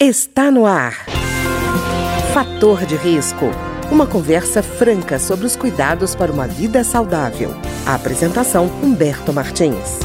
Está no ar. Fator de risco. Uma conversa franca sobre os cuidados para uma vida saudável. A apresentação Humberto Martins.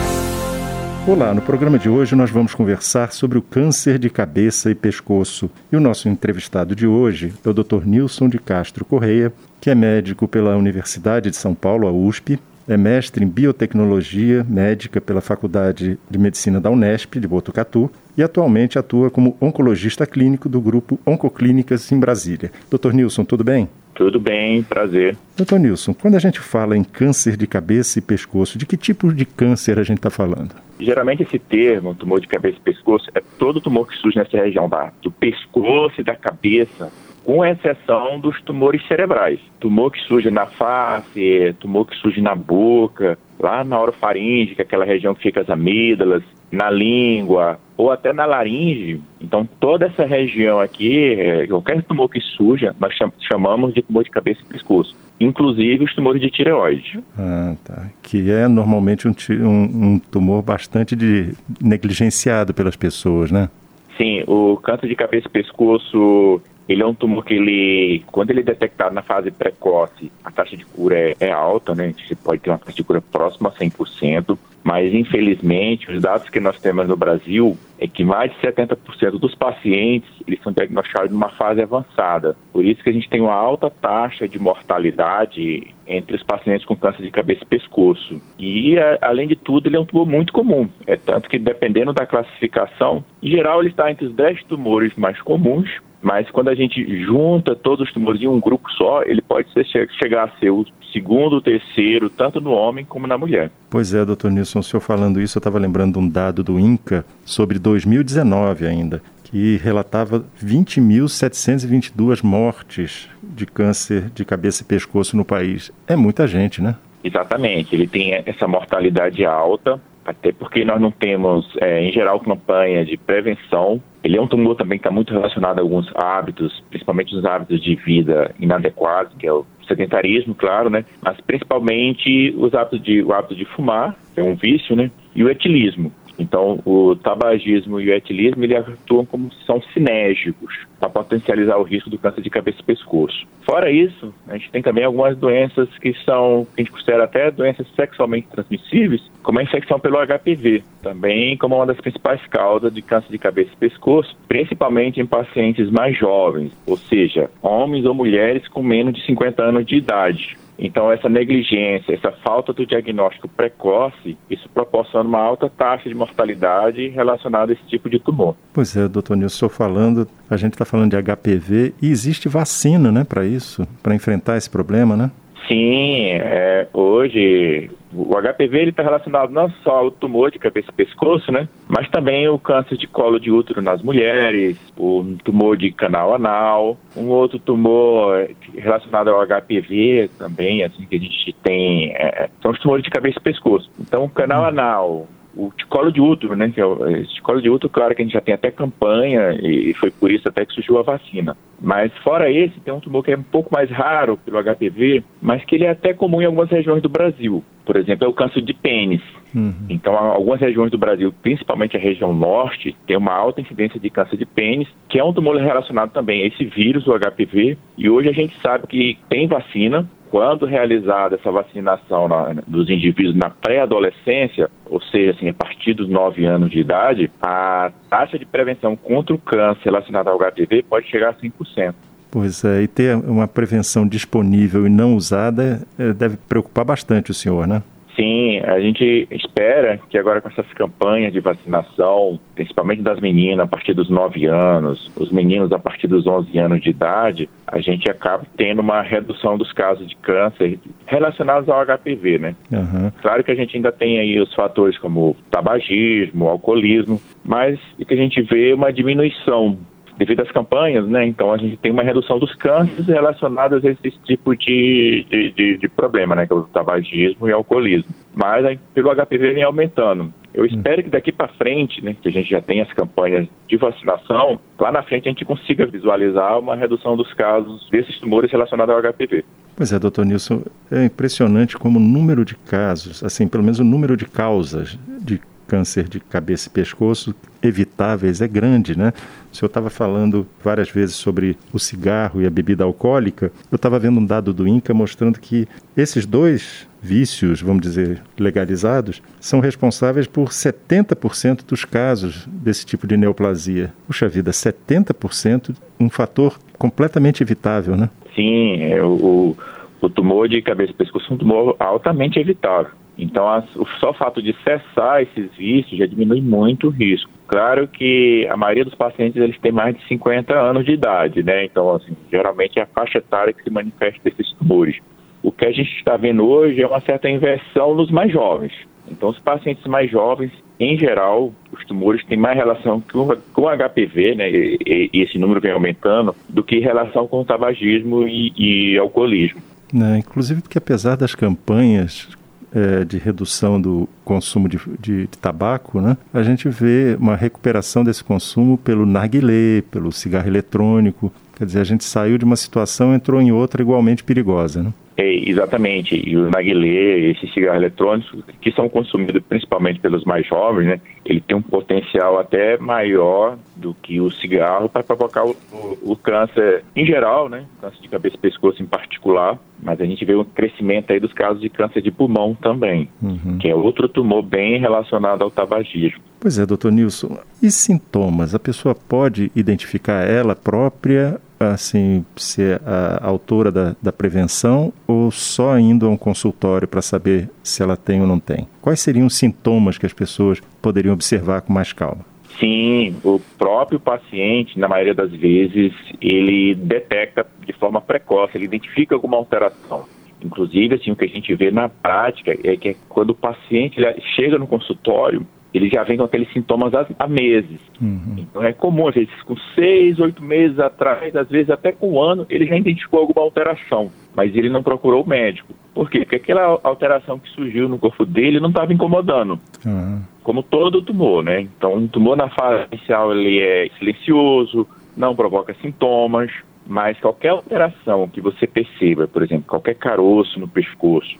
Olá, no programa de hoje nós vamos conversar sobre o câncer de cabeça e pescoço. E o nosso entrevistado de hoje é o Dr. Nilson de Castro Correia, que é médico pela Universidade de São Paulo, a USP, é mestre em biotecnologia médica pela Faculdade de Medicina da Unesp de Botucatu e atualmente atua como oncologista clínico do grupo Oncoclínicas em Brasília. Dr. Nilson, tudo bem? Tudo bem, prazer. Doutor Nilson, quando a gente fala em câncer de cabeça e pescoço, de que tipo de câncer a gente está falando? Geralmente esse termo, tumor de cabeça e pescoço, é todo tumor que surge nessa região da, do pescoço e da cabeça, com exceção dos tumores cerebrais. Tumor que surge na face, tumor que surge na boca, lá na orofaringe, que é aquela região que fica as amígdalas, na língua ou até na laringe. Então, toda essa região aqui, é, qualquer tumor que surja, nós chamamos de tumor de cabeça e pescoço, inclusive os tumores de tireoide. Ah, tá. Que é normalmente um, um, um tumor bastante de, negligenciado pelas pessoas, né? Sim, o câncer de cabeça e pescoço ele é um tumor que ele, quando ele é detectado na fase precoce, a taxa de cura é, é alta, né? A gente pode ter uma taxa de cura próxima a 100%, mas infelizmente os dados que nós temos no Brasil é que mais de 70% dos pacientes eles são diagnosticados numa fase avançada. Por isso que a gente tem uma alta taxa de mortalidade entre os pacientes com câncer de cabeça e pescoço. E, além de tudo, ele é um tumor muito comum. É tanto que, dependendo da classificação, em geral ele está entre os 10 tumores mais comuns, mas quando a gente junta todos os tumores em um grupo só, ele pode ser, chegar a ser o segundo, o terceiro, tanto no homem como na mulher. Pois é, doutor Nilson, o senhor falando isso, eu estava lembrando um dado do INCA sobre 2019 ainda, que relatava 20.722 mortes de câncer de cabeça e pescoço no país. É muita gente, né? Exatamente, ele tem essa mortalidade alta, até porque nós não temos, é, em geral, campanha de prevenção. Ele é um tumor também que está muito relacionado a alguns hábitos, principalmente os hábitos de vida inadequados, que é o sedentarismo, claro, né? Mas principalmente os hábitos de, o hábito de fumar, que é um vício, né? E o etilismo, então, o tabagismo e o etilismo ele atuam como são sinérgicos para potencializar o risco do câncer de cabeça e pescoço. Fora isso, a gente tem também algumas doenças que são, que a gente considera até doenças sexualmente transmissíveis, como a infecção pelo HPV, também como uma das principais causas de câncer de cabeça e pescoço, principalmente em pacientes mais jovens, ou seja, homens ou mulheres com menos de 50 anos de idade. Então, essa negligência, essa falta do diagnóstico precoce, isso proporciona uma alta taxa de mortalidade relacionada a esse tipo de tumor. Pois é, doutor Nilson, falando, a gente está falando de HPV e existe vacina, né, para isso, para enfrentar esse problema, né? Sim, é, hoje o HPV está relacionado não só ao tumor de cabeça e pescoço, né, mas também o câncer de colo de útero nas mulheres, o tumor de canal anal, um outro tumor relacionado ao HPV também, assim que a gente tem, é, são os tumores de cabeça e pescoço. Então, o canal anal, o colo de útero, né? Que é o esse colo de útero, claro que a gente já tem até campanha e foi por isso até que surgiu a vacina. Mas fora esse, tem um tumor que é um pouco mais raro pelo HPV, mas que ele é até comum em algumas regiões do Brasil. Por exemplo, é o câncer de pênis. Uhum. Então, algumas regiões do Brasil, principalmente a região norte, tem uma alta incidência de câncer de pênis, que é um tumor relacionado também a esse vírus, o HPV. E hoje a gente sabe que tem vacina, quando realizada essa vacinação na, dos indivíduos na pré-adolescência, ou seja, assim, a partir dos 9 anos de idade, a taxa de prevenção contra o câncer relacionado ao HPV pode chegar a 5%. Pois é, e ter uma prevenção disponível e não usada eh, deve preocupar bastante o senhor, né? Sim, a gente espera que agora com essas campanhas de vacinação, principalmente das meninas a partir dos 9 anos, os meninos a partir dos 11 anos de idade, a gente acaba tendo uma redução dos casos de câncer relacionados ao HPV, né? Uhum. Claro que a gente ainda tem aí os fatores como tabagismo, alcoolismo, mas que a gente vê uma diminuição devido às campanhas, né? Então a gente tem uma redução dos cânceres relacionados a esse tipo de, de, de, de problema, né? Que é o tabagismo e o alcoolismo. Mas aí, pelo HPV vem aumentando. Eu espero que daqui para frente, né, que a gente já tenha as campanhas de vacinação, lá na frente a gente consiga visualizar uma redução dos casos desses tumores relacionados ao HPV. Pois é, doutor Nilson, é impressionante como o número de casos, assim, pelo menos o número de causas de câncer de cabeça e pescoço evitáveis é grande, né? O senhor estava falando várias vezes sobre o cigarro e a bebida alcoólica. Eu estava vendo um dado do INCA mostrando que esses dois vícios, vamos dizer, legalizados, são responsáveis por 70% dos casos desse tipo de neoplasia. Puxa vida, 70%, um fator completamente evitável, né? Sim, é, o, o tumor de cabeça e pescoço é um tumor altamente evitável. Então, as, o só fato de cessar esses vícios já diminui muito o risco. Claro que a maioria dos pacientes eles têm mais de 50 anos de idade, né? Então, assim, geralmente é a faixa etária que se manifesta esses tumores. O que a gente está vendo hoje é uma certa inversão nos mais jovens. Então, os pacientes mais jovens, em geral, os tumores têm mais relação com, com HPV, né? E, e, esse número vem aumentando, do que relação com o tabagismo e, e alcoolismo. Né? Inclusive porque apesar das campanhas é, de redução do consumo de, de, de, tabaco, né, a gente vê uma recuperação desse consumo pelo narguilé, pelo cigarro eletrônico. Quer dizer, a gente saiu de uma situação entrou em outra igualmente perigosa. Né? É, exatamente. E o narguilé, esses cigarros eletrônicos, que são consumidos principalmente pelos mais jovens, né, ele tem um potencial até maior do que o cigarro para provocar o, o, o, câncer em geral, né, câncer de cabeça e pescoço em particular. Mas a gente vê um crescimento aí dos casos de câncer de pulmão também, uhum. que é outro tumor bem relacionado ao tabagismo. Pois é, doutor Nilson. E sintomas? A pessoa pode identificar ela própria assim, ser a autora da, da prevenção ou só indo a um consultório para saber se ela tem ou não tem? Quais seriam os sintomas que as pessoas poderiam observar com mais calma? Sim, o próprio paciente, na maioria das vezes, ele detecta de forma precoce, ele identifica alguma alteração. Inclusive, assim, o que a gente vê na prática é que quando o paciente chega no consultório, ele já vem com aqueles sintomas há, há meses. Uhum. Então é comum, às vezes, com seis, oito meses atrás, às vezes até com um ano, ele já identificou alguma alteração, mas ele não procurou o médico. Por quê? Porque aquela alteração que surgiu no corpo dele não estava incomodando. Uhum. Como todo tumor, né? Então, um tumor na fase inicial ele é silencioso, não provoca sintomas, mas qualquer alteração que você perceba, por exemplo, qualquer caroço no pescoço,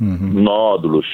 uhum. nódulos,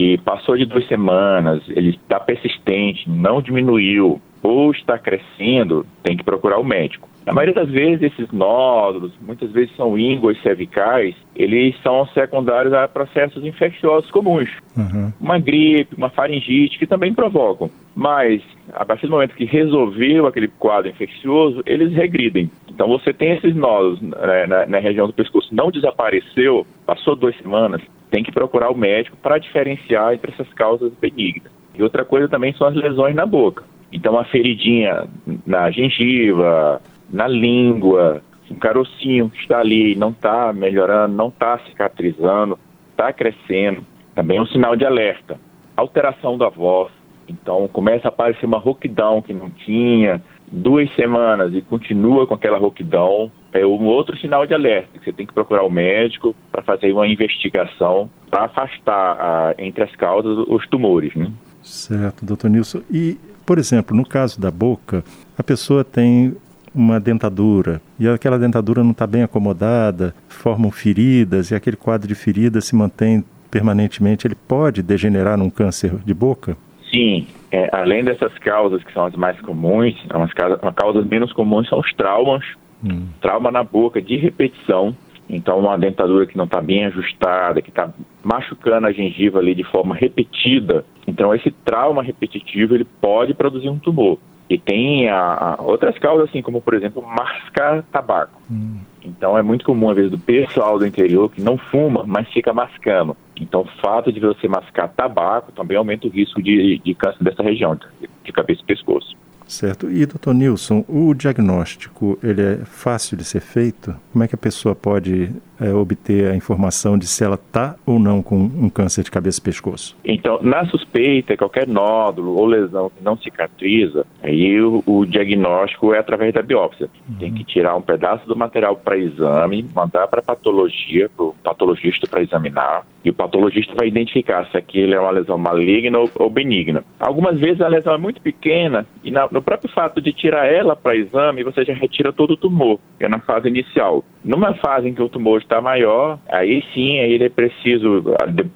que passou de duas semanas, ele está persistente, não diminuiu ou está crescendo, tem que procurar o médico. Na maioria das vezes, esses nódulos, muitas vezes são ínguas cervicais, eles são secundários a processos infecciosos comuns. Uhum. Uma gripe, uma faringite, que também provocam. Mas, a partir do momento que resolveu aquele quadro infeccioso, eles regridem. Então, você tem esses nódulos né, na, na região do pescoço, não desapareceu, passou duas semanas, tem que procurar o médico para diferenciar entre essas causas benignas. E outra coisa também são as lesões na boca. Então, a feridinha na gengiva, na língua, um carocinho que está ali, não está melhorando, não está cicatrizando, está crescendo, também é um sinal de alerta. Alteração da voz, então começa a aparecer uma rouquidão que não tinha, duas semanas e continua com aquela rouquidão, é um outro sinal de alerta, que você tem que procurar o médico para fazer uma investigação para afastar a, entre as causas os tumores, né? Certo, doutor Nilson. E, por exemplo, no caso da boca, a pessoa tem uma dentadura e aquela dentadura não está bem acomodada, formam feridas e aquele quadro de ferida se mantém permanentemente, ele pode degenerar num câncer de boca? Sim, é, além dessas causas que são as mais comuns, umas causas, uma causas menos comuns são os traumas, hum. trauma na boca de repetição, então uma dentadura que não está bem ajustada, que está machucando a gengiva ali de forma repetida, então esse trauma repetitivo ele pode produzir um tumor. E tem a, a outras causas, assim, como, por exemplo, mascar tabaco. Hum. Então, é muito comum, às vezes, do pessoal do interior que não fuma, mas fica mascando. Então, o fato de você mascar tabaco também aumenta o risco de, de câncer dessa região, de cabeça e pescoço. Certo. E, doutor Nilson, o diagnóstico, ele é fácil de ser feito? Como é que a pessoa pode é, obter a informação de se ela está ou não com um câncer de cabeça e pescoço? Então, na suspeita, qualquer nódulo ou lesão que não cicatriza, aí o, o diagnóstico é através da biópsia. Uhum. Tem que tirar um pedaço do material para exame, mandar para patologia, para o patologista para examinar, e o patologista vai identificar se aquilo é uma lesão maligna ou, ou benigna. Algumas vezes a lesão é muito pequena e na, no próprio fato de tirar ela para exame, você já retira todo o tumor, que é na fase inicial. Numa fase em que o tumor está maior, aí sim, aí ele é preciso,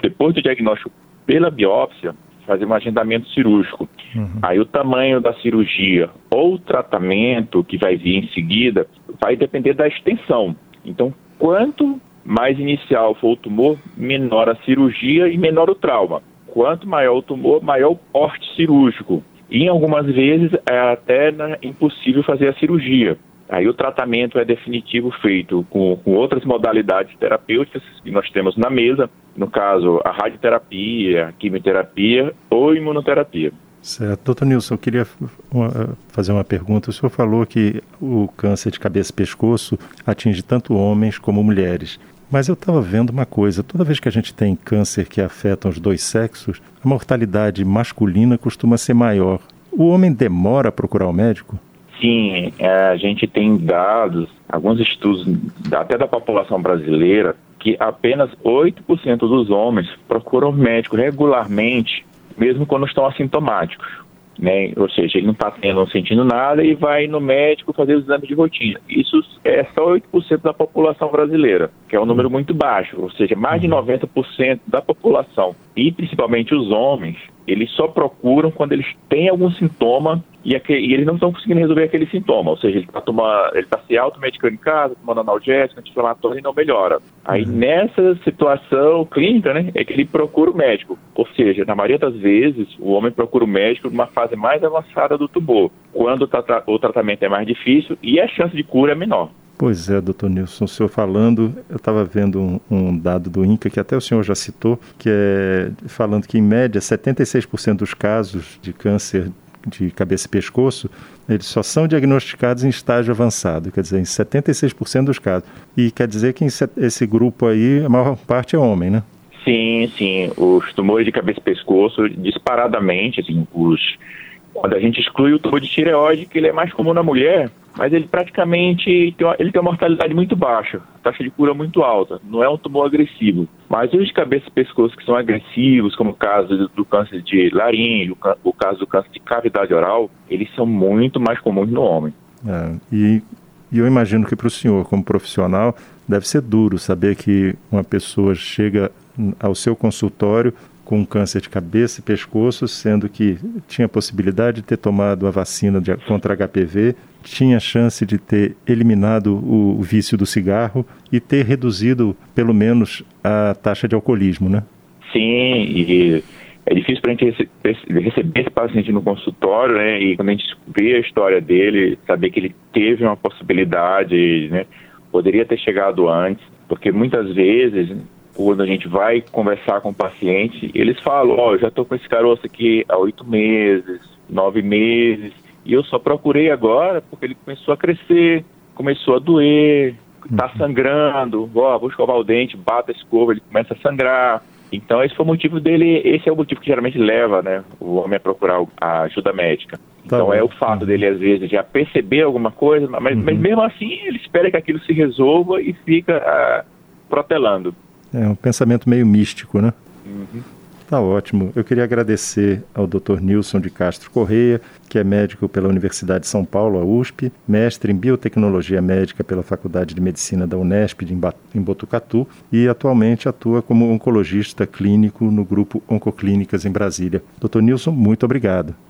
depois do diagnóstico pela biópsia, fazer um agendamento cirúrgico. Uhum. Aí o tamanho da cirurgia ou o tratamento que vai vir em seguida vai depender da extensão. Então, quanto mais inicial for o tumor, menor a cirurgia e menor o trauma. Quanto maior o tumor, maior o porte cirúrgico. E em algumas vezes é até impossível fazer a cirurgia. Aí o tratamento é definitivo feito com, com, outras modalidades terapêuticas que nós temos na mesa, no caso a radioterapia, a quimioterapia ou imunoterapia. Certo. Doutor Nilson, eu queria fazer uma pergunta. O senhor falou que o câncer de cabeça e pescoço atinge tanto homens como mulheres. Mas eu estava vendo uma coisa: toda vez que a gente tem câncer que afeta os dois sexos, a mortalidade masculina costuma ser maior. O homem demora a procurar o médico? Sim, é, a gente tem dados, alguns estudos até da população brasileira, que apenas 8% dos homens procuram médico regularmente, mesmo quando estão assintomáticos. Né? Ou seja, ele não está tendo, sentindo nada e vai no médico fazer os exames de rotina. Isso é só 8% da população brasileira, que é um número muito baixo, ou seja, mais de 90% uhum. da população, e principalmente os homens, eles só procuram quando eles têm algum sintoma e, e eles não estão conseguindo resolver aquele sintoma. Ou seja, ele está ele tá se automedicando em casa, tomando analgésico, anti-inflamatório e não melhora. Aí uhum. nessa situação clínica, né, é que ele procura o médico. Ou seja, na maioria das vezes, o homem procura o médico numa fase mais avançada do tumor, quando o tratamento é mais difícil e a chance de cura é menor. Pois é, doutor Nilson, o senhor falando, eu estava vendo um, um, dado do INCA, que até o senhor já citou, que é falando que, em média, 76% dos casos de câncer de cabeça e pescoço, eles só são diagnosticados em estágio avançado, quer dizer, em 76% dos casos. E quer dizer que esse grupo aí, a maior parte é homem, né? Sim, sim. Os tumores de cabeça e pescoço, disparadamente, assim, os... quando a gente exclui o tumor de tireoide, que ele é mais comum na mulher, mas ele praticamente tem uma, ele tem uma mortalidade muito baixa, taxa de cura muito alta, não é um tumor agressivo. Mas os de cabeça e pescoço que são agressivos, como o caso do, do câncer de laringe, o, o, caso do câncer de cavidade oral, eles são muito mais comuns no homem. É, e, e eu imagino que para o senhor, como profissional, deve ser duro saber que uma pessoa chega ao seu consultório com câncer de cabeça e pescoço, sendo que tinha possibilidade de ter tomado a vacina de, contra HPV, tinha chance de ter eliminado o, o vício do cigarro e ter reduzido, pelo menos, a taxa de alcoolismo, né? Sim, e é difícil para a gente receber esse paciente no consultório, né? E quando a gente vê a história dele, saber que ele teve uma possibilidade, né? Poderia ter chegado antes, porque muitas vezes quando a gente vai conversar com o paciente, eles falam, ó, oh, eu já estou com esse caroço aqui há oito meses, nove meses, e eu só procurei agora porque ele começou a crescer, começou a doer, está uhum. sangrando, ó, vou escovar o dente, bata a escova, ele começa a sangrar. Então esse foi o motivo dele, esse é o motivo que geralmente leva, né, o homem a procurar a ajuda médica. Tá então bom. é o fato dele às vezes já perceber alguma coisa, mas, uhum. mas, mesmo assim ele espera que aquilo se resolva e fica uh, protelando. É um pensamento meio místico, né? Uhum. Tá ótimo. Eu queria agradecer ao Dr. Nilson de Castro Correia, que é médico pela Universidade de São Paulo, a USP, mestre em biotecnologia médica pela Faculdade de Medicina da Unesp em Botucatu e atualmente atua como oncologista clínico no grupo Oncoclínicas em Brasília. Dr. Nilson, muito obrigado.